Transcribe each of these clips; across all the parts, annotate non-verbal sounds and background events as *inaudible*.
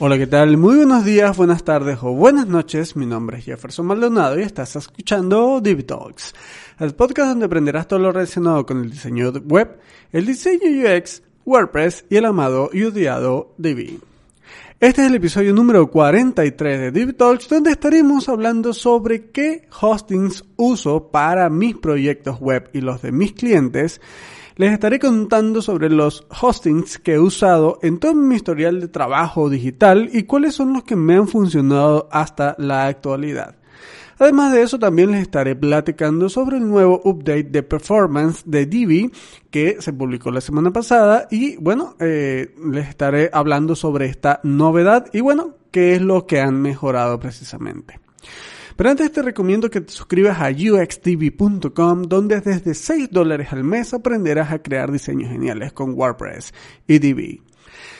Hola, ¿qué tal? Muy buenos días, buenas tardes o buenas noches. Mi nombre es Jefferson Maldonado y estás escuchando Div Talks, el podcast donde aprenderás todo lo relacionado con el diseño web, el diseño UX, WordPress y el amado y odiado Divi. Este es el episodio número 43 de Div Talks, donde estaremos hablando sobre qué hostings uso para mis proyectos web y los de mis clientes les estaré contando sobre los hostings que he usado en todo mi historial de trabajo digital y cuáles son los que me han funcionado hasta la actualidad. Además de eso, también les estaré platicando sobre el nuevo update de performance de Divi que se publicó la semana pasada y bueno, eh, les estaré hablando sobre esta novedad y bueno, qué es lo que han mejorado precisamente. Pero antes te recomiendo que te suscribas a uxtv.com donde desde 6 dólares al mes aprenderás a crear diseños geniales con WordPress y Divi.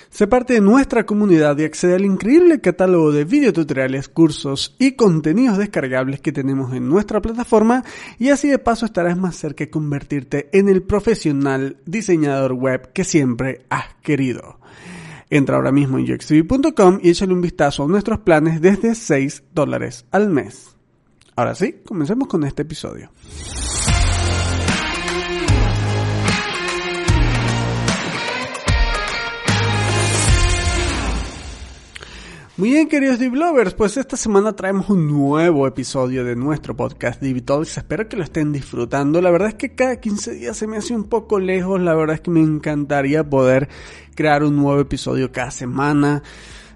Sé parte de nuestra comunidad y accede al increíble catálogo de videotutoriales, cursos y contenidos descargables que tenemos en nuestra plataforma y así de paso estarás más cerca de convertirte en el profesional diseñador web que siempre has querido. Entra ahora mismo en uxtv.com y échale un vistazo a nuestros planes desde 6 dólares al mes. Ahora sí, comencemos con este episodio. Muy bien, queridos Lovers, pues esta semana traemos un nuevo episodio de nuestro podcast Talks. Espero que lo estén disfrutando. La verdad es que cada 15 días se me hace un poco lejos. La verdad es que me encantaría poder crear un nuevo episodio cada semana.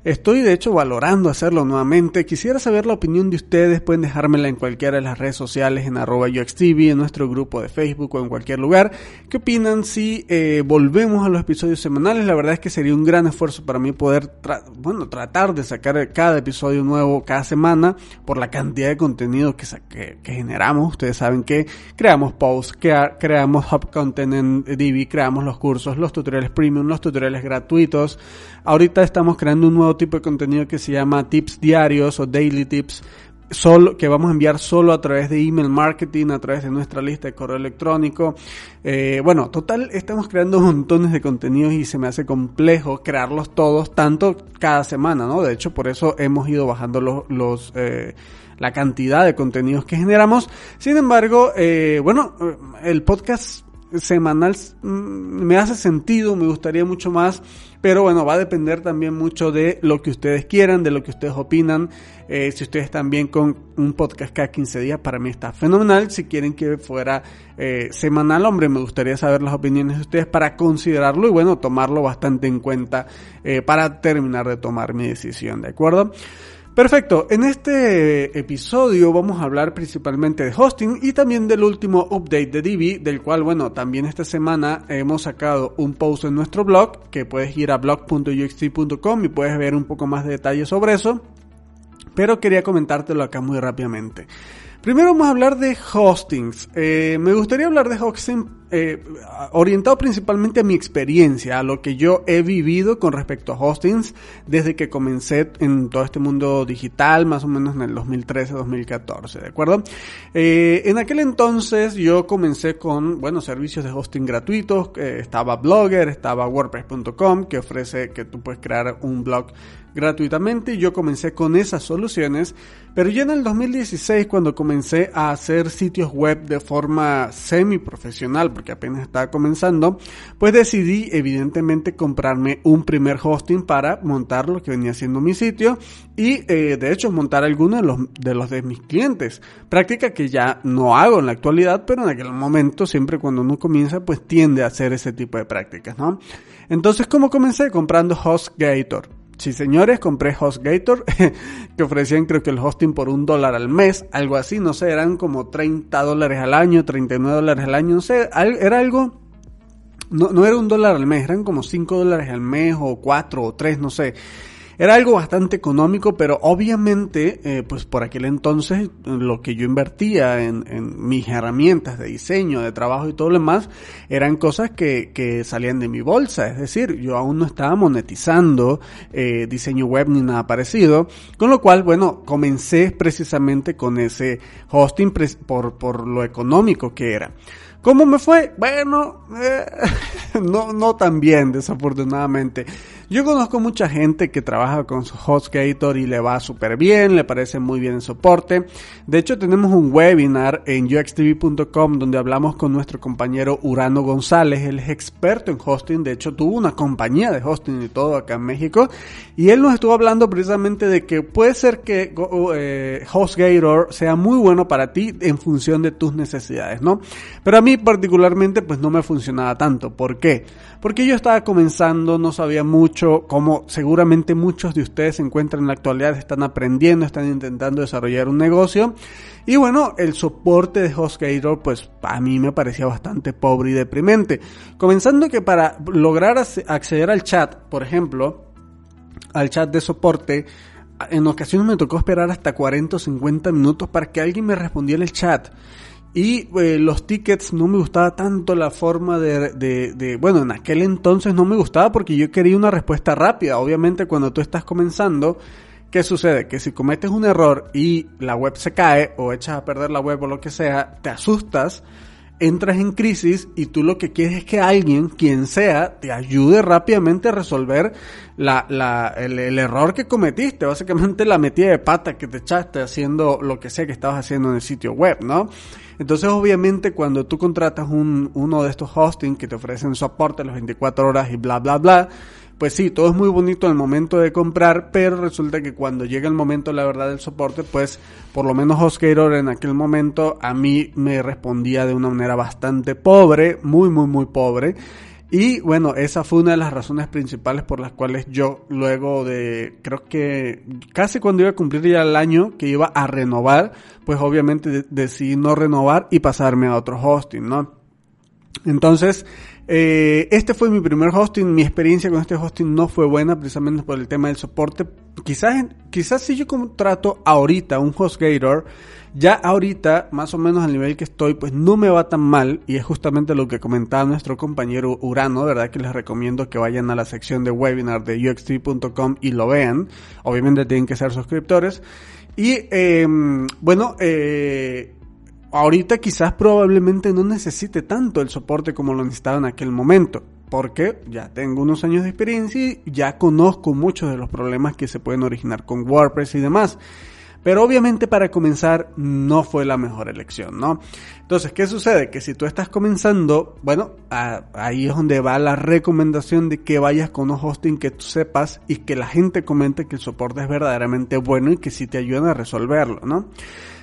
Estoy de hecho valorando hacerlo nuevamente. Quisiera saber la opinión de ustedes. Pueden dejármela en cualquiera de las redes sociales, en arroba UXTV, en nuestro grupo de Facebook o en cualquier lugar. ¿Qué opinan si eh, volvemos a los episodios semanales? La verdad es que sería un gran esfuerzo para mí poder, bueno, tratar de sacar cada episodio nuevo cada semana por la cantidad de contenido que, que, generamos. Ustedes saben que creamos posts, que creamos hub content en Divi, creamos los cursos, los tutoriales premium, los tutoriales gratuitos. Ahorita estamos creando un nuevo tipo de contenido que se llama tips diarios o daily tips, solo, que vamos a enviar solo a través de email marketing, a través de nuestra lista de correo electrónico. Eh, bueno, total, estamos creando montones de contenidos y se me hace complejo crearlos todos, tanto cada semana, ¿no? De hecho, por eso hemos ido bajando los, los eh, la cantidad de contenidos que generamos. Sin embargo, eh, bueno, el podcast semanal mm, me hace sentido, me gustaría mucho más, pero bueno, va a depender también mucho de lo que ustedes quieran, de lo que ustedes opinan. Eh, si ustedes bien con un podcast cada 15 días, para mí está fenomenal. Si quieren que fuera eh, semanal, hombre, me gustaría saber las opiniones de ustedes para considerarlo y bueno, tomarlo bastante en cuenta eh, para terminar de tomar mi decisión, ¿de acuerdo? Perfecto, en este episodio vamos a hablar principalmente de hosting y también del último update de Divi, del cual, bueno, también esta semana hemos sacado un post en nuestro blog, que puedes ir a blog.uxt.com y puedes ver un poco más de detalles sobre eso, pero quería comentártelo acá muy rápidamente. Primero vamos a hablar de hostings. Eh, me gustaría hablar de hosting eh, orientado principalmente a mi experiencia, a lo que yo he vivido con respecto a hostings desde que comencé en todo este mundo digital, más o menos en el 2013-2014, ¿de acuerdo? Eh, en aquel entonces yo comencé con, bueno, servicios de hosting gratuitos, estaba Blogger, estaba WordPress.com, que ofrece que tú puedes crear un blog gratuitamente yo comencé con esas soluciones, pero ya en el 2016 cuando comencé a hacer sitios web de forma semi profesional, porque apenas estaba comenzando, pues decidí evidentemente comprarme un primer hosting para montar lo que venía siendo mi sitio y eh, de hecho montar algunos de los, de los de mis clientes, práctica que ya no hago en la actualidad, pero en aquel momento siempre cuando uno comienza pues tiende a hacer ese tipo de prácticas, ¿no? Entonces, ¿cómo comencé? Comprando HostGator. Sí, señores, compré HostGator, *laughs* que ofrecían creo que el hosting por un dólar al mes, algo así, no sé, eran como 30 dólares al año, 39 dólares al año, no sé, era algo, no, no era un dólar al mes, eran como 5 dólares al mes o 4 o 3, no sé. Era algo bastante económico, pero obviamente, eh, pues por aquel entonces lo que yo invertía en, mis herramientas de diseño, de trabajo y todo lo demás, eran cosas que, que salían de mi bolsa. Es decir, yo aún no estaba monetizando eh, diseño web ni nada parecido. Con lo cual, bueno, comencé precisamente con ese hosting por, por lo económico que era. ¿Cómo me fue? Bueno, eh, *laughs* no, no tan bien, desafortunadamente. Yo conozco mucha gente que trabaja con HostGator y le va súper bien, le parece muy bien el soporte. De hecho, tenemos un webinar en uxtv.com donde hablamos con nuestro compañero Urano González. Él es experto en hosting, de hecho tuvo una compañía de hosting y todo acá en México. Y él nos estuvo hablando precisamente de que puede ser que eh, HostGator sea muy bueno para ti en función de tus necesidades, ¿no? Pero a mí particularmente pues no me funcionaba tanto. ¿Por qué? Porque yo estaba comenzando, no sabía mucho, como seguramente muchos de ustedes se encuentran en la actualidad, están aprendiendo, están intentando desarrollar un negocio. Y bueno, el soporte de HostGator pues a mí me parecía bastante pobre y deprimente. Comenzando que para lograr acceder al chat, por ejemplo, al chat de soporte, en ocasiones me tocó esperar hasta 40 o 50 minutos para que alguien me respondiera el chat. Y eh, los tickets no me gustaba tanto la forma de, de, de, bueno, en aquel entonces no me gustaba porque yo quería una respuesta rápida. Obviamente cuando tú estás comenzando, ¿qué sucede? Que si cometes un error y la web se cae o echas a perder la web o lo que sea, te asustas, entras en crisis y tú lo que quieres es que alguien, quien sea, te ayude rápidamente a resolver la, la, el, el, error que cometiste, básicamente la metida de pata que te echaste haciendo lo que sea que estabas haciendo en el sitio web, ¿no? Entonces, obviamente, cuando tú contratas un, uno de estos hosting que te ofrecen soporte a las 24 horas y bla, bla, bla, pues sí, todo es muy bonito en el momento de comprar, pero resulta que cuando llega el momento, la verdad, del soporte, pues por lo menos HostGator en aquel momento a mí me respondía de una manera bastante pobre, muy, muy, muy pobre. Y bueno, esa fue una de las razones principales por las cuales yo luego de, creo que casi cuando iba a cumplir ya el año que iba a renovar, pues obviamente decidí no renovar y pasarme a otro hosting, ¿no? Entonces, eh, este fue mi primer hosting. Mi experiencia con este hosting no fue buena precisamente por el tema del soporte. Quizás, quizás si yo contrato ahorita un HostGator, ya ahorita, más o menos al nivel que estoy, pues no me va tan mal. Y es justamente lo que comentaba nuestro compañero Urano, ¿verdad? Que les recomiendo que vayan a la sección de webinar de uxt.com y lo vean. Obviamente tienen que ser suscriptores. Y eh, bueno, eh, ahorita quizás probablemente no necesite tanto el soporte como lo necesitaba en aquel momento. Porque ya tengo unos años de experiencia y ya conozco muchos de los problemas que se pueden originar con WordPress y demás. Pero obviamente para comenzar no fue la mejor elección, ¿no? Entonces, ¿qué sucede? Que si tú estás comenzando, bueno, ahí es donde va la recomendación de que vayas con un hosting que tú sepas y que la gente comente que el soporte es verdaderamente bueno y que sí te ayudan a resolverlo, ¿no?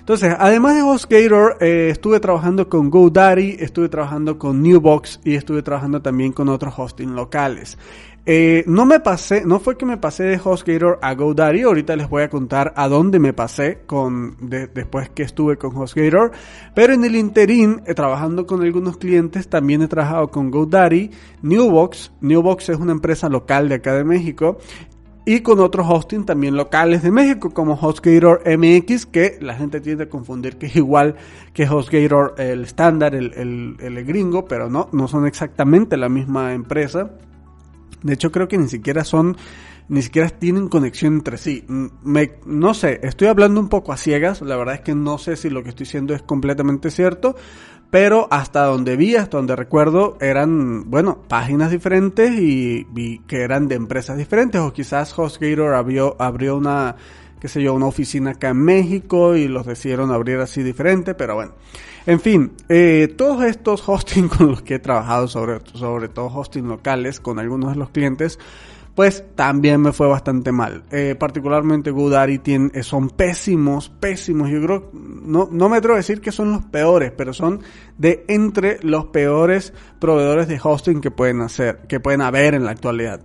Entonces, además de HostGator, eh, estuve trabajando con GoDaddy, estuve trabajando con Newbox y estuve trabajando también con otros hosting locales. Eh, no me pasé, no fue que me pasé de HostGator a GoDaddy, ahorita les voy a contar a dónde me pasé con, después que estuve con HostGator, pero en el interín, eh, trabajando con algunos clientes, también he trabajado con GoDaddy, Newbox, Newbox es una empresa local de acá de México, y con otros hosting también locales de México como HostGator MX que la gente tiende a confundir que es igual que HostGator el estándar, el, el, el, gringo, pero no, no son exactamente la misma empresa. De hecho, creo que ni siquiera son, ni siquiera tienen conexión entre sí. Me, no sé, estoy hablando un poco a ciegas. La verdad es que no sé si lo que estoy diciendo es completamente cierto. Pero hasta donde vi, hasta donde recuerdo, eran, bueno, páginas diferentes y, vi que eran de empresas diferentes. O quizás HostGator abrió, abrió una, qué sé yo, una oficina acá en México y los decidieron abrir así diferente. Pero bueno. En fin, eh, todos estos hosting *laughs* con los que he trabajado, sobre, sobre todo hosting locales con algunos de los clientes, pues también me fue bastante mal. Eh, particularmente GoDaddy tiene, eh, son pésimos, pésimos. Yo creo, no, no me atrevo a decir que son los peores, pero son de entre los peores proveedores de hosting que pueden hacer, que pueden haber en la actualidad.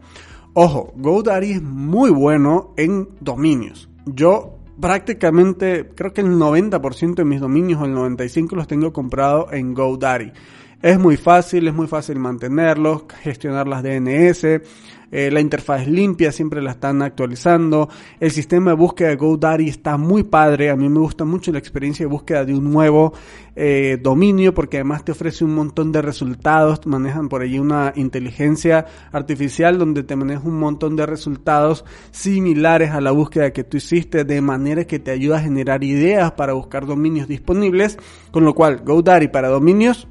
Ojo, GoDaddy es muy bueno en dominios. Yo prácticamente, creo que el 90% de mis dominios o el 95% los tengo comprado en GoDaddy. Es muy fácil, es muy fácil mantenerlos, gestionar las DNS, eh, la interfaz limpia, siempre la están actualizando. El sistema de búsqueda de GoDaddy está muy padre. A mí me gusta mucho la experiencia de búsqueda de un nuevo eh, dominio porque además te ofrece un montón de resultados. Manejan por allí una inteligencia artificial donde te maneja un montón de resultados similares a la búsqueda que tú hiciste de manera que te ayuda a generar ideas para buscar dominios disponibles. Con lo cual, GoDaddy para dominios.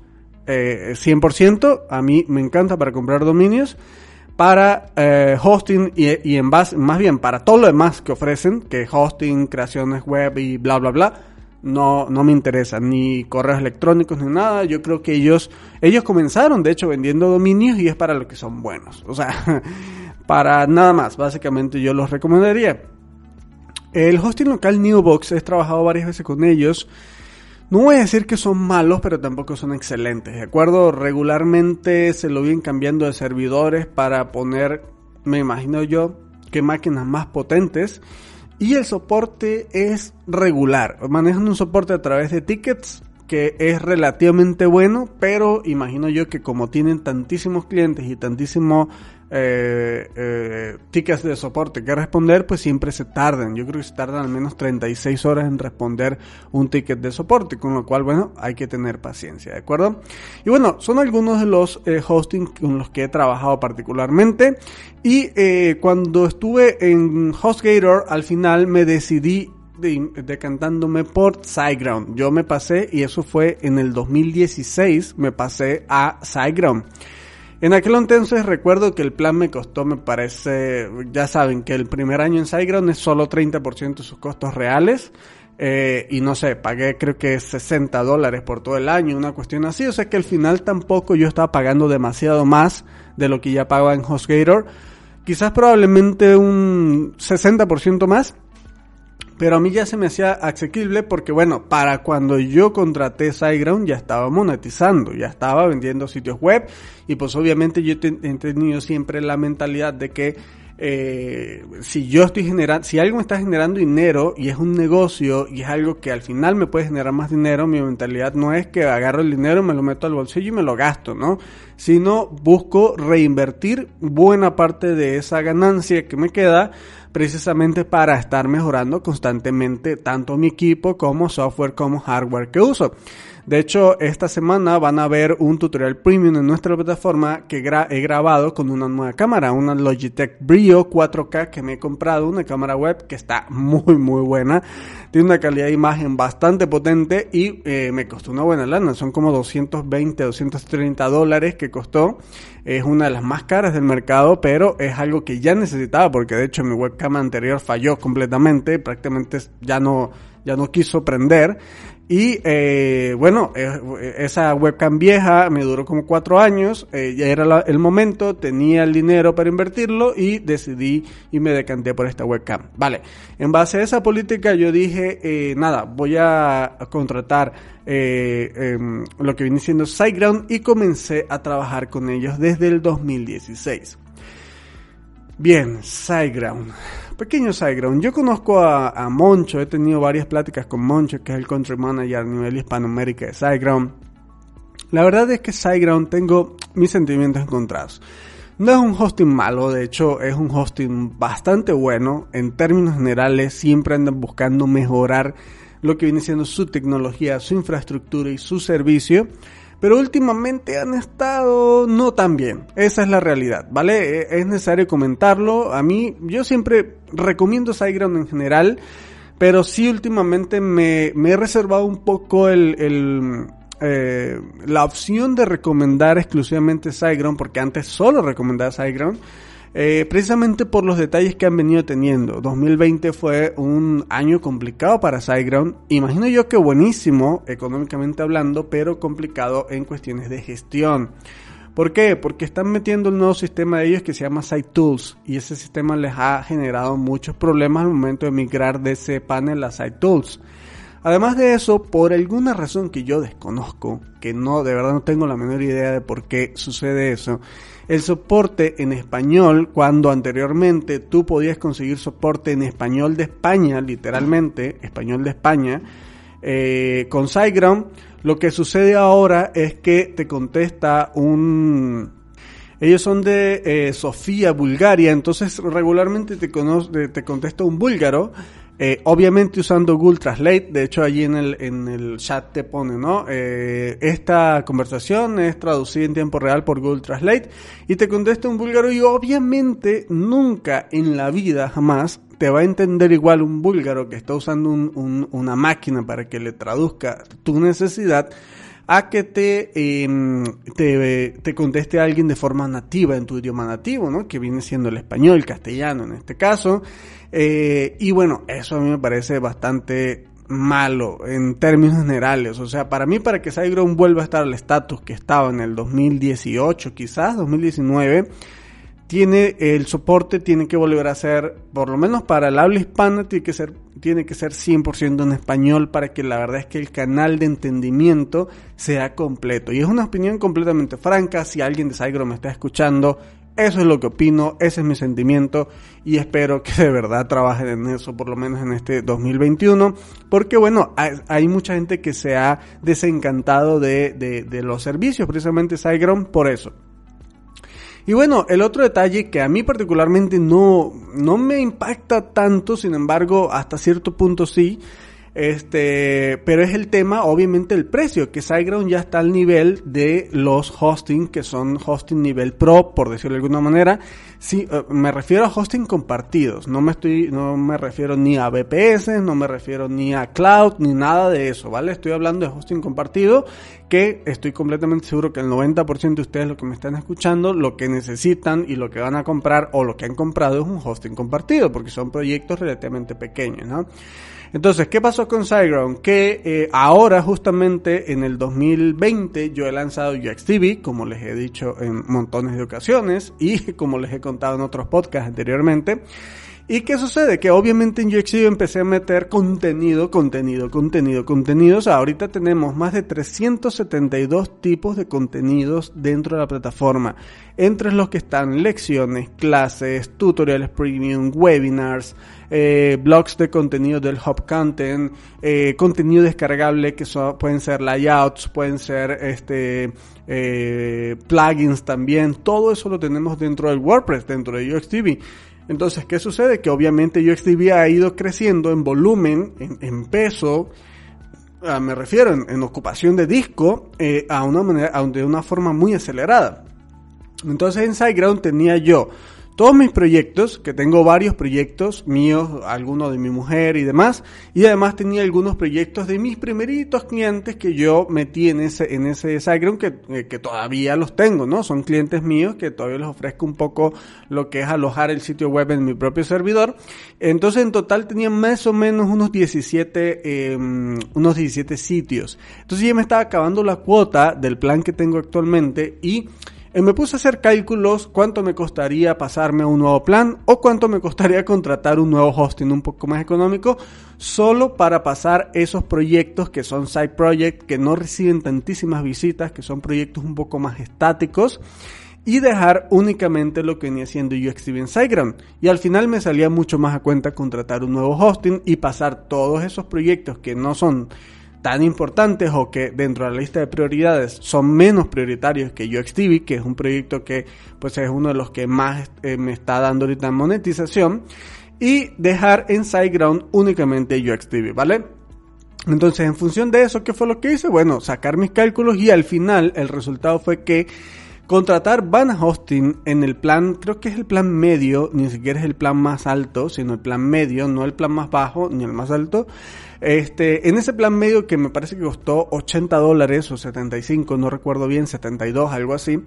Eh, 100%, a mí me encanta para comprar dominios para eh, hosting y, en base, más bien para todo lo demás que ofrecen, que hosting, creaciones web y bla bla bla, no, no me interesa, ni correos electrónicos ni nada. Yo creo que ellos, ellos comenzaron de hecho vendiendo dominios y es para lo que son buenos. O sea, *laughs* para nada más, básicamente yo los recomendaría. El hosting local Newbox, he trabajado varias veces con ellos. No voy a decir que son malos, pero tampoco son excelentes, ¿de acuerdo? Regularmente se lo vienen cambiando de servidores para poner, me imagino yo, que máquinas más potentes. Y el soporte es regular. Manejan un soporte a través de tickets que es relativamente bueno, pero imagino yo que como tienen tantísimos clientes y tantísimo eh, eh, tickets de soporte que responder, pues siempre se tardan. Yo creo que se tardan al menos 36 horas en responder un ticket de soporte, con lo cual, bueno, hay que tener paciencia, ¿de acuerdo? Y bueno, son algunos de los eh, hosting con los que he trabajado particularmente. Y eh, cuando estuve en HostGator, al final me decidí decantándome por SiteGround. Yo me pasé, y eso fue en el 2016, me pasé a SiteGround. En aquel entonces recuerdo que el plan me costó, me parece, ya saben que el primer año en SiteGround es solo 30% de sus costos reales. Eh, y no sé, pagué creo que 60 dólares por todo el año, una cuestión así. O sea que al final tampoco yo estaba pagando demasiado más de lo que ya pagaba en HostGator. Quizás probablemente un 60% más. Pero a mí ya se me hacía asequible porque, bueno, para cuando yo contraté SiteGround ya estaba monetizando, ya estaba vendiendo sitios web y pues obviamente yo he tenido siempre la mentalidad de que eh, si yo estoy generando, si algo me está generando dinero y es un negocio y es algo que al final me puede generar más dinero, mi mentalidad no es que agarro el dinero, me lo meto al bolsillo y me lo gasto, ¿no? Sino busco reinvertir buena parte de esa ganancia que me queda precisamente para estar mejorando constantemente tanto mi equipo como software como hardware que uso. De hecho, esta semana van a ver un tutorial premium en nuestra plataforma que he grabado con una nueva cámara, una Logitech Brio 4K que me he comprado, una cámara web que está muy muy buena, tiene una calidad de imagen bastante potente y eh, me costó una buena lana, son como 220, 230 dólares que costó, es una de las más caras del mercado, pero es algo que ya necesitaba porque de hecho mi webcam anterior falló completamente, prácticamente ya no ya no quiso prender y eh, bueno, eh, esa webcam vieja me duró como cuatro años, eh, ya era el momento, tenía el dinero para invertirlo y decidí y me decanté por esta webcam. Vale, en base a esa política yo dije, eh, nada, voy a contratar em, lo que viene siendo SiteGround y comencé a trabajar con ellos desde el 2016. Bien, SiteGround. Pequeño SiteGround. Yo conozco a, Moncho, he tenido varias pláticas con Moncho, que es el country manager a nivel hispanoamérica de SiteGround. La verdad es que SiteGround tengo mis sentimientos encontrados. No es un hosting malo, de hecho es un hosting bastante bueno. En términos generales siempre andan buscando mejorar lo que viene siendo su tecnología, su infraestructura y su servicio pero últimamente han estado no tan bien. Esa es la realidad, ¿vale? E, es necesario comentarlo. A mí, yo siempre recomiendo SiteGround en general, pero sí últimamente me, he reservado un poco el, eh, la opción de recomendar exclusivamente SiteGround, porque antes solo recomendaba SiteGround. Eh, precisamente por los detalles que han venido teniendo. 2020 fue un año complicado para SiteGround. Imagino yo que buenísimo económicamente hablando, pero complicado en cuestiones de gestión. ¿Por qué? Porque están metiendo un nuevo sistema de ellos que se llama SiteTools y ese sistema les ha generado muchos problemas al momento de migrar de ese panel a SiteTools. Además de eso, por alguna razón que yo desconozco, que no, de verdad no tengo la menor idea de por qué sucede eso, el soporte en español, cuando anteriormente tú podías conseguir soporte en español de España, literalmente, español de España, eh, con SiteGround, lo que sucede ahora es que te contesta un... Ellos son de eh, Sofía, Bulgaria, entonces regularmente te, te contesta un búlgaro eh, obviamente usando Google Translate, de hecho allí en el, en el chat te pone, ¿no? Eh, esta conversación es traducida en tiempo real por Google Translate y te contesta un búlgaro y obviamente nunca en la vida jamás te va a entender igual un búlgaro que está usando una máquina para que le traduzca tu necesidad a que te, em, te, te, conteste alguien de forma nativa en tu idioma nativo, ¿no? Que viene siendo el español, el castellano en este caso. Eh, y bueno, eso a mí me parece bastante malo en términos generales. O sea, para mí, para que SiteGround vuelva a estar al estatus que estaba en el 2018, quizás 2019, tiene el soporte tiene que volver a ser, por lo menos para el habla hispana, tiene que ser, tiene que ser 100% en español para que la verdad es que el canal de entendimiento sea completo. Y es una opinión completamente franca. Si alguien de SiteGround me está escuchando, eso es lo que opino, ese es mi sentimiento y espero que de verdad trabajen en eso por lo menos en este 2021 porque bueno, hay, mucha gente que se ha desencantado de, de, los servicios, precisamente SiteGround por eso. Y bueno, el otro detalle que a mí particularmente no, no me impacta tanto, sin embargo, hasta cierto punto sí, este, pero es el tema, obviamente, el precio, que SiteGround ya está al nivel de los hosting, que son hosting nivel pro, por decirlo de alguna manera. Sí, eh, me refiero a hosting compartidos, no me estoy, no me refiero ni a VPS, no me refiero ni a cloud, ni nada de eso, ¿vale? Estoy hablando de hosting compartido, que estoy completamente seguro que el 90% de ustedes lo que me están escuchando, lo que necesitan y lo que van a comprar o lo que han comprado es un hosting compartido, porque son proyectos relativamente pequeños, ¿no? Entonces, ¿qué pasó con SiteGround? Que eh, ahora, justamente en el 2020, yo he lanzado UXTV, como les he dicho en montones de ocasiones y *laughs* como les he contado en otros podcasts anteriormente. ¿Y qué sucede? Que obviamente en UXTV empecé a meter contenido, contenido, contenido, contenidos. ahorita tenemos más de 372 tipos de contenidos dentro de la plataforma. Entre los que están lecciones, clases, tutoriales premium, webinars, eh, blogs de contenido del Hub Content, eh, contenido descargable que pueden ser layouts, pueden ser este eh, plugins también, todo eso lo tenemos dentro del WordPress, dentro de UXDB. Entonces, ¿qué sucede? Que obviamente UXDB ha ido creciendo en volumen, en, peso, ah, me refiero en, ocupación de disco, a una manera, de una forma muy acelerada. Entonces en SiteGround tenía yo todos mis proyectos, que tengo varios proyectos míos, algunos de mi mujer y demás, y además tenía algunos proyectos de mis primeritos clientes que yo metí en ese, en ese SiteGround que, eh, que todavía los tengo, ¿no? Son clientes míos que todavía les ofrezco un poco lo que es alojar el sitio web en mi propio servidor. Entonces en total tenía más o menos unos 17, em, unos 17 sitios. Entonces ya me estaba acabando la cuota del plan que tengo actualmente y eh, me puse a hacer cálculos cuánto me costaría pasarme a un nuevo plan o cuánto me costaría *laughs* contratar un nuevo hosting un poco más económico solo para pasar esos proyectos que son side projects que no reciben tantísimas visitas, que son proyectos un poco más estáticos y dejar únicamente lo que venía siendo UXTV en SiteGround. Y al final me salía mucho más a cuenta contratar un nuevo hosting y pasar todos esos proyectos que no son tan importantes o que dentro de la lista de prioridades son menos prioritarios que UXTV, que es un proyecto que pues es uno de los que más eh, me está dando ahorita monetización, y dejar en SiteGround únicamente UXTV, ¿vale? Entonces, en función de eso, ¿qué fue lo que hice? Bueno, sacar mis cálculos y al final el resultado fue que contratar Van Hosting en el plan, creo que es el plan medio, ni siquiera es el plan más alto, sino el plan medio, no el plan más bajo ni el más alto, este, en ese plan medio que me parece que costó 80 dólares o 75, no recuerdo bien, 72, algo así,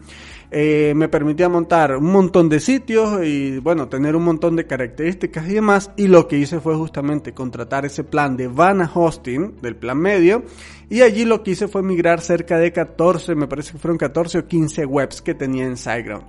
eh, me permitía montar un montón de sitios y bueno, tener un montón de características y demás. Y lo que hice fue justamente contratar ese plan de Vana Hosting, del plan medio, y allí lo que hice fue migrar cerca de 14, me parece que fueron 14 o 15 webs que tenía en SiteGround.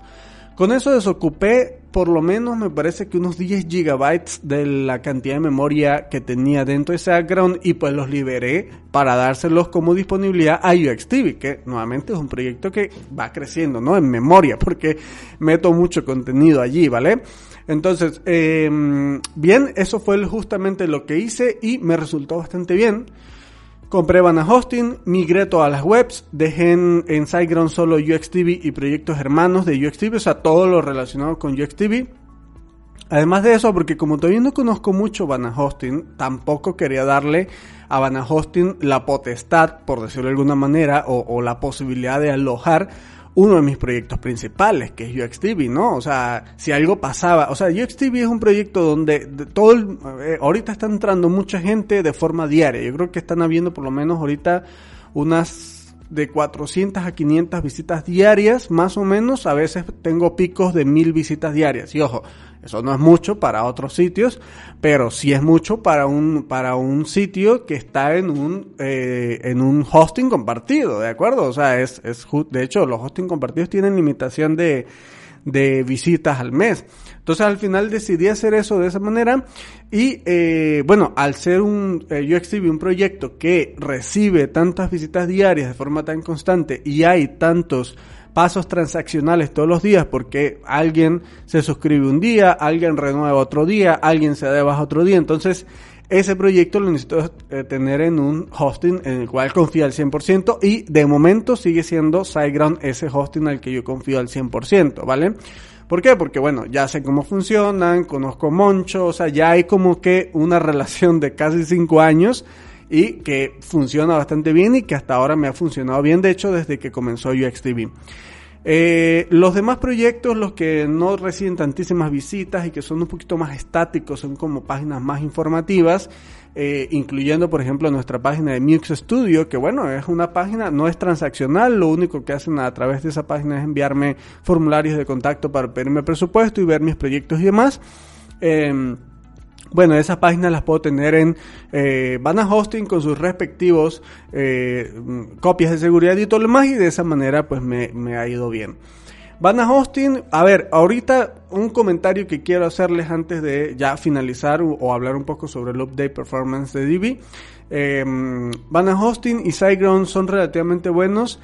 Con eso desocupé por lo menos me parece que unos 10 gigabytes de la cantidad de memoria que tenía dentro de ese background y pues los liberé para dárselos como disponibilidad a UXTV, que nuevamente es un proyecto que va creciendo, ¿no? En memoria, porque meto mucho contenido allí, ¿vale? Entonces, em, bien, eso fue justamente lo que hice y me resultó bastante bien. Compré Vana Hosting, migré todas las webs, dejé en, en SiteGround solo UXTV y proyectos hermanos de UXTV, o sea, todo lo relacionado con UXTV. Además de eso, porque como todavía no conozco mucho Vana Hosting, tampoco quería darle a Vana Hosting la potestad, por decirlo de alguna manera, o la posibilidad de alojar uno de mis proyectos principales, que es UXTV, ¿no? O sea, si algo pasaba, o sea, UXTV es un proyecto donde todo el, eh, ahorita está entrando mucha gente de forma diaria. Yo creo que están habiendo por lo menos ahorita unas de 400 a 500 visitas diarias, más o menos. A veces tengo picos de 1000 visitas diarias. Y ojo, eso no es mucho para otros sitios, pero sí es mucho para un, para un sitio que está en un, eh, en un hosting compartido, ¿de acuerdo? O sea, es, es, de hecho, los hosting compartidos tienen limitación de, de visitas al mes. Entonces al final decidí hacer eso de esa manera y eh, bueno, al ser un eh, UXTV, un proyecto que recibe tantas visitas diarias de forma tan constante y hay tantos pasos transaccionales todos los días porque alguien se suscribe un día, alguien renueva otro día, alguien se da de baja otro día. Entonces, ese proyecto lo necesito eh, tener en un hosting en el cual confío al 100% y de momento sigue siendo SiteGround ese hosting al que yo confío al 100%, ¿vale? ¿Por qué? Porque bueno, ya sé cómo funcionan, conozco Moncho, o sea, ya hay como que una *laughs* relación de casi 5 años y que funciona bastante bien y que hasta ahora me ha funcionado bien, de hecho, desde que comenzó UXTV. Eh, los demás proyectos, los que no reciben tantísimas visitas y que son un poquito más estáticos, son como páginas más informativas, eh, incluyendo por ejemplo nuestra página de Mux Studio, que bueno, es una página, no es transaccional, lo único que hacen a través de esa página es enviarme formularios de contacto para pedirme presupuesto y ver mis proyectos y demás. Eh, bueno, esas páginas las puedo tener en eh, Hosting con sus respectivos eh, copias de seguridad y todo lo demás y de esa manera pues me, ha ido bien. Vana Hosting, a ver, ahorita un comentario que quiero hacerles antes de ya finalizar o, hablar un poco sobre el update performance de Divi. Eh, Hosting y SiteGround son relativamente buenos.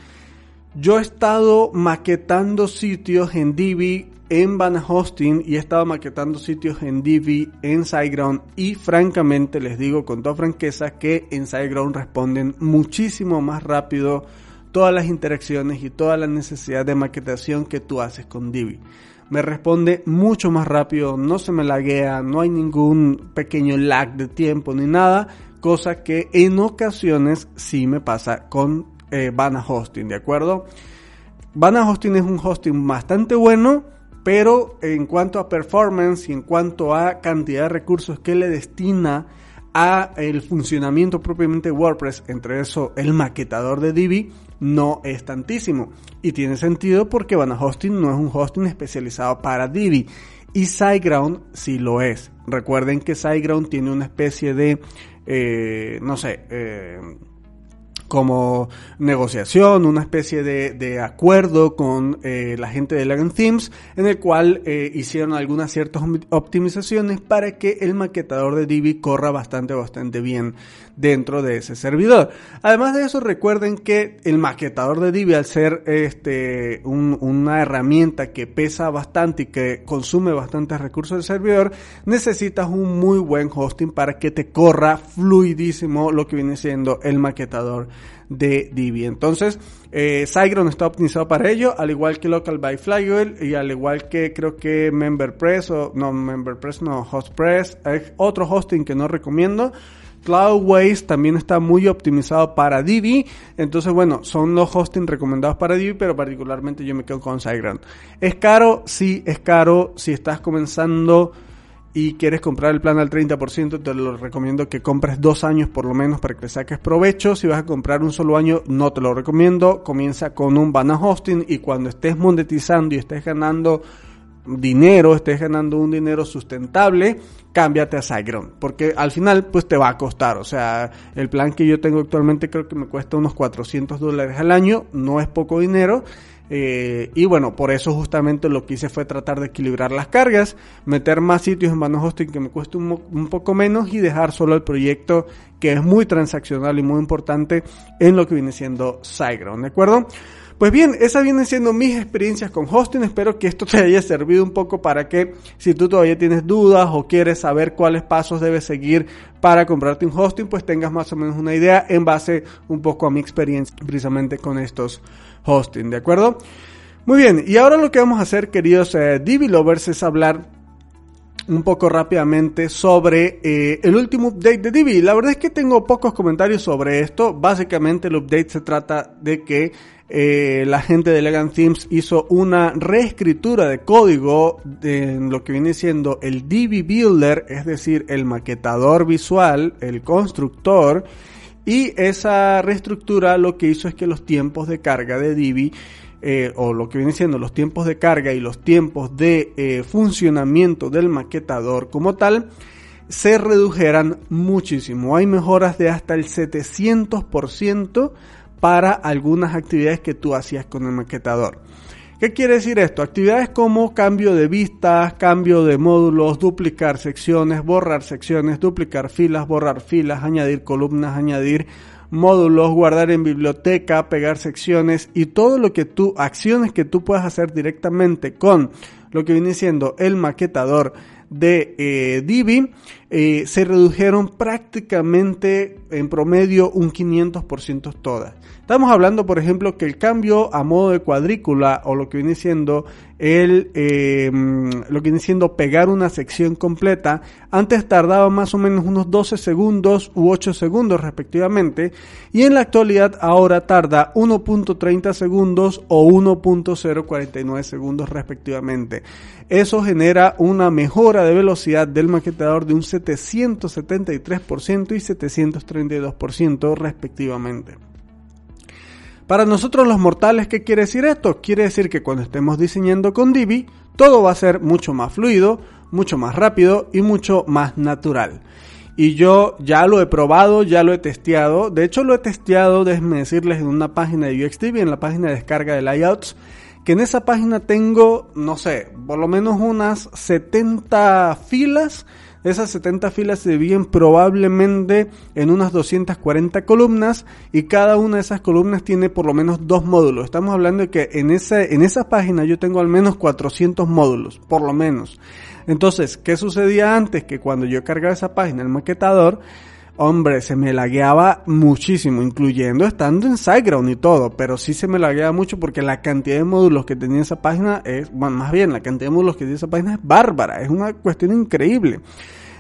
Yo he estado maquetando sitios en Divi en Van Hosting y he estado maquetando sitios en Divi, en SiteGround y francamente les digo con toda franqueza que en SiteGround responden muchísimo más rápido todas las interacciones y toda la necesidad de maquetación que tú haces con Divi. Me responde mucho más rápido, no se me laguea, no hay ningún pequeño lag de tiempo ni nada, cosa que en ocasiones sí me pasa con eh, Hosting, ¿de acuerdo? Vana Hosting es un hosting bastante bueno, pero en cuanto a performance y en cuanto a cantidad de recursos que le destina a el funcionamiento propiamente WordPress, entre eso el maquetador de Divi, no es tantísimo. Y tiene sentido porque Vana Hosting no es un hosting especializado para Divi. Y SiteGround sí lo es. Recuerden que SiteGround tiene una especie de, eh, no sé, eh, como negociación, una especie de, acuerdo con eh, la gente de Legend Themes, en el cual eh, hicieron algunas ciertas optimizaciones para que el maquetador de Divi corra bastante, bastante bien dentro de ese servidor. Además de eso, recuerden que el maquetador de Divi, al ser este, una herramienta que pesa bastante y que consume bastantes recursos del servidor, necesitas un muy buen hosting para que te corra fluidísimo lo que viene siendo el maquetador de Divi. Entonces, eh, está optimizado para ello, al igual que Local by Flywheel y al igual que creo que MemberPress o no MemberPress, no HostPress, hay otro hosting que no recomiendo. Cloudways también está muy optimizado para Divi. Entonces, bueno, son los hosting recomendados para Divi, pero particularmente yo me quedo con SiteGround. ¿Es caro? Sí, es caro. Si estás comenzando y quieres comprar el plan al 30%, te lo recomiendo que compres dos años por lo menos para que le saques provecho. Si vas a comprar un solo año, no te lo recomiendo. Comienza con un Bana Hosting y cuando estés monetizando y estés ganando dinero, estés ganando un dinero sustentable, cámbiate a SiteGround, porque al final pues te va a costar, o sea, el plan que yo tengo actualmente creo que me cuesta unos 400 dólares al año, no es poco dinero, eh, y bueno, por eso justamente lo que hice fue tratar de equilibrar las cargas, meter más sitios en Vano Hosting que me cueste un, poco menos y dejar solo el proyecto que es muy transaccional y muy importante en lo que viene siendo SiteGround, ¿de acuerdo? Pues bien, esas vienen siendo mis experiencias con hosting. Espero que esto te haya servido un poco para que si tú todavía tienes dudas o quieres saber cuáles pasos debes seguir para comprarte un hosting, pues tengas más o menos una idea en base un poco a mi experiencia precisamente con estos hosting, ¿de acuerdo? Muy bien, y ahora lo que vamos a hacer, queridos eh, Lovers, es hablar un poco rápidamente sobre eh, el último update de Divi. La verdad es que tengo pocos comentarios sobre esto. Básicamente el update se trata de que eh, la gente de Elegant Themes hizo una reescritura de código de lo que viene siendo el Divi Builder, es decir, el maquetador visual, el constructor. Y esa reestructura lo que hizo es que los tiempos de carga de Divi eh, o lo que viene siendo los tiempos de carga y los tiempos de eh, funcionamiento del maquetador como tal, se redujeran muchísimo. Hay mejoras de hasta el 700% para algunas actividades que tú hacías con el maquetador. ¿Qué quiere decir esto? Actividades como cambio de vistas, cambio de módulos, duplicar secciones, borrar secciones, duplicar filas, borrar filas, añadir columnas, añadir módulos, guardar en biblioteca, pegar secciones y todo lo que tú, acciones que tú puedas hacer directamente con lo que viene siendo el maquetador de eh, Divi, eh, se redujeron prácticamente en promedio un 500% todas. Estamos hablando, por ejemplo, que el cambio a modo de cuadrícula o lo que viene siendo el, em, lo que viene siendo pegar una sección completa, antes tardaba más o menos unos 12 segundos u 8 segundos respectivamente, y en la actualidad ahora tarda 1.30 segundos o 1.049 segundos respectivamente. Eso genera una mejora de velocidad del maquetador de un 773% y 732% respectivamente. Para nosotros los mortales, ¿qué quiere decir esto? Quiere decir que cuando estemos diseñando con Divi, todo va a ser mucho más fluido, mucho más rápido y mucho más natural. Y yo ya lo he probado, ya lo he testeado. De hecho, lo he testeado, déjenme decirles, en una página de UXDivi, en la página de descarga de layouts. Que en esa página tengo, no sé, por lo menos unas 70 filas esas 70 filas se dividen probablemente en unas 240 columnas y cada una de esas columnas tiene por lo menos dos módulos. Estamos hablando de que en, en esa página yo tengo al menos 400 módulos, por lo menos. Entonces, ¿qué sucedía antes? Que cuando yo cargaba esa página, el maquetador, hombre, se me lagueaba muchísimo, incluyendo estando en SiteGround y todo, pero sí se me lagueaba mucho porque la cantidad de módulos que tenía esa página es, bueno, más bien, la cantidad de módulos que tiene esa página es bárbara, es una cuestión increíble.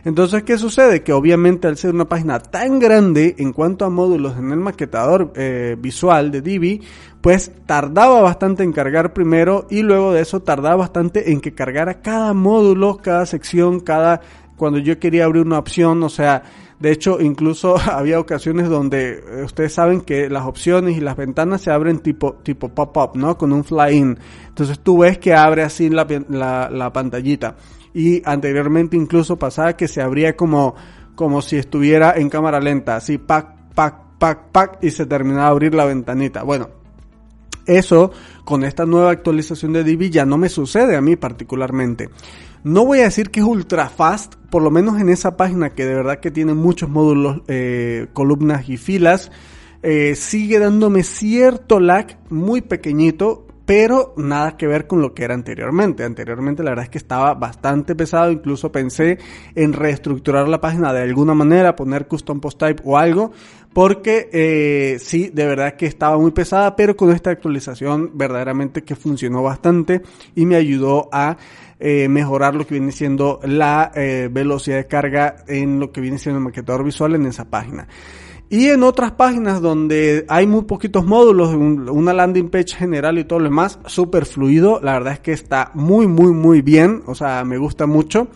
Entonces, ¿qué sucede? Que obviamente al ser una página tan grande en cuanto a módulos en el maquetador eh, visual de Divi, pues tardaba bastante en cargar primero y luego de eso tardaba bastante en que cargara cada módulo, cada sección, cada cuando yo quería abrir una opción, o sea, de hecho, incluso *laughs* había ocasiones donde eh, ustedes saben que las opciones y las ventanas se abren tipo, tipo pop-up, ¿no? Con un fly-in. Entonces tú ves que abre así la, la, pantallita y anteriormente incluso pasaba que se abría como, como si estuviera en cámara lenta, así pac, pac, pac, pac y se terminaba de abrir la ventanita. Bueno, eso con esta nueva actualización de Divi ya no me sucede a mí particularmente. No voy a decir que es ultra fast, por lo menos en esa página que de verdad que tiene muchos módulos, eh, columnas y filas, eh, sigue dándome cierto lag muy pequeñito, pero nada que ver con lo que era anteriormente. Anteriormente la verdad es que estaba bastante pesado, incluso pensé en reestructurar la página de alguna manera, poner custom post type o algo, porque eh, sí, de verdad que estaba muy pesada, pero con esta actualización verdaderamente que funcionó bastante y me ayudó a eh, mejorar lo que viene siendo la eh, velocidad de carga en lo que viene siendo el maquetador visual en esa página. Y en otras páginas donde hay muy poquitos módulos, una landing page general y todo lo demás, súper fluido. La verdad es que está muy, muy, muy bien. O sea, me gusta mucho.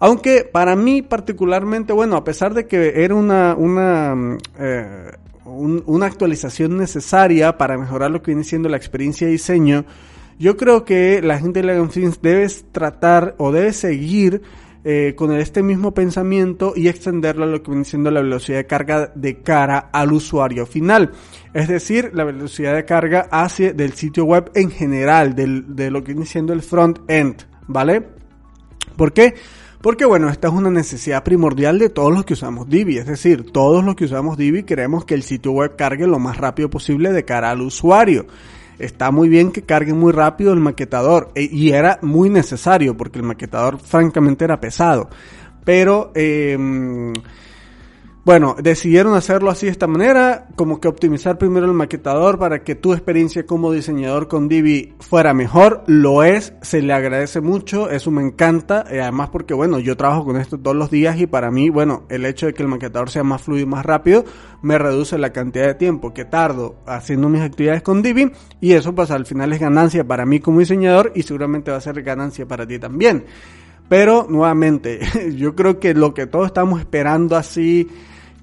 Aunque para mí particularmente, bueno, a pesar de que era una, una, eh, una actualización necesaria para mejorar lo que viene siendo la experiencia de diseño, yo creo que la gente de Films debe tratar o debe seguir eh, con este mismo pensamiento y extenderlo a lo que viene siendo la velocidad de carga de cara al usuario final. Es decir, la velocidad de carga hacia del sitio web en general, del, de lo que viene siendo el front end, ¿vale? ¿Por qué? Porque bueno, esta es una necesidad primordial de todos los que usamos Divi, es decir, todos los que usamos Divi queremos que el sitio web cargue lo más rápido posible de cara al usuario. Está muy bien que cargue muy rápido el maquetador e, y era muy necesario porque el maquetador francamente era pesado. Pero eh, bueno, decidieron hacerlo así de esta manera, como que optimizar primero el maquetador para que tu experiencia como diseñador con Divi fuera mejor. Lo es, se le agradece mucho, eso me encanta, y además porque bueno, yo trabajo con esto todos los días y para mí, bueno, el hecho de que el maquetador sea más fluido y más rápido me reduce la cantidad de tiempo que tardo haciendo mis actividades con Divi y eso pues al final es ganancia para mí como diseñador y seguramente va a ser ganancia para ti también. Pero nuevamente, *laughs* yo creo que lo que todos estamos esperando así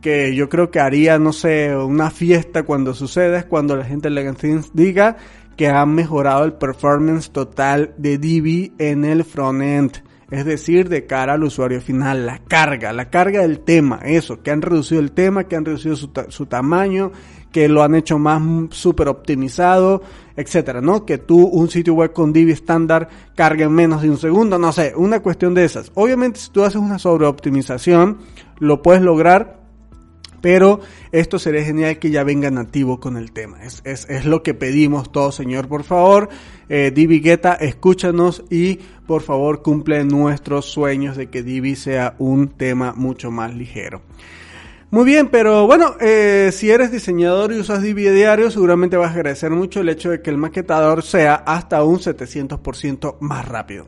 que yo creo que haría, no sé, una fiesta cuando suceda es cuando la gente de Legacy diga que han mejorado el performance total de Divi en el frontend. Es decir, de cara al usuario final, la carga, la carga del tema, eso, que han reducido el tema, que han reducido su, su tamaño, que lo han hecho más súper optimizado, etcétera, ¿no? Que tú un sitio web con Divi estándar cargue en menos de un segundo, no sé, una cuestión de esas. Obviamente, si tú haces una sobreoptimización, lo puedes lograr pero esto sería genial que ya venga nativo con el tema. Es, es, es lo que pedimos todos, Señor, por favor. Eh, Divi Guetta, escúchanos y por favor cumple nuestros sueños de que Divi sea un tema mucho más ligero. Muy bien, pero bueno, eh, si eres diseñador y usas Divi diario, seguramente vas a agradecer mucho el hecho de que el maquetador sea hasta un 700% más rápido.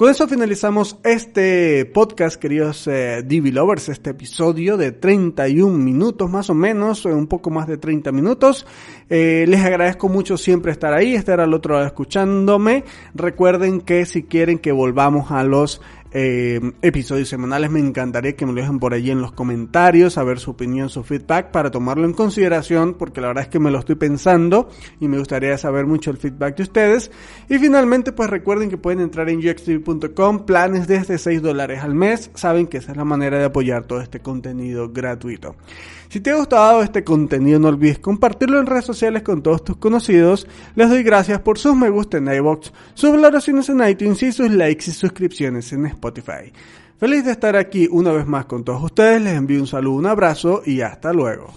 Con eso finalizamos este podcast, queridos eh, Lovers, este episodio de 31 minutos más o menos, un poco más de 30 minutos. Eh, les agradezco mucho siempre estar ahí, estar al otro lado escuchándome. Recuerden que si quieren que volvamos a los eh, episodios semanales. Me encantaría que me lo dejen por allí en los comentarios, a ver su opinión, su feedback, para tomarlo en consideración, porque la verdad es que me lo estoy pensando y me gustaría saber mucho el feedback de ustedes. Y finalmente, pues recuerden que pueden entrar en uxtv.com, planes desde 6 dólares al mes. Saben que esa es la manera de apoyar todo este contenido gratuito. Si te ha gustado este contenido, no olvides compartirlo en redes sociales con todos tus conocidos. Les doy gracias por sus me gusta en iVoox, sus valoraciones en iTunes y sus likes y suscripciones en Spotify. Feliz de estar aquí una vez más con todos ustedes, les envío un saludo, un abrazo y hasta luego.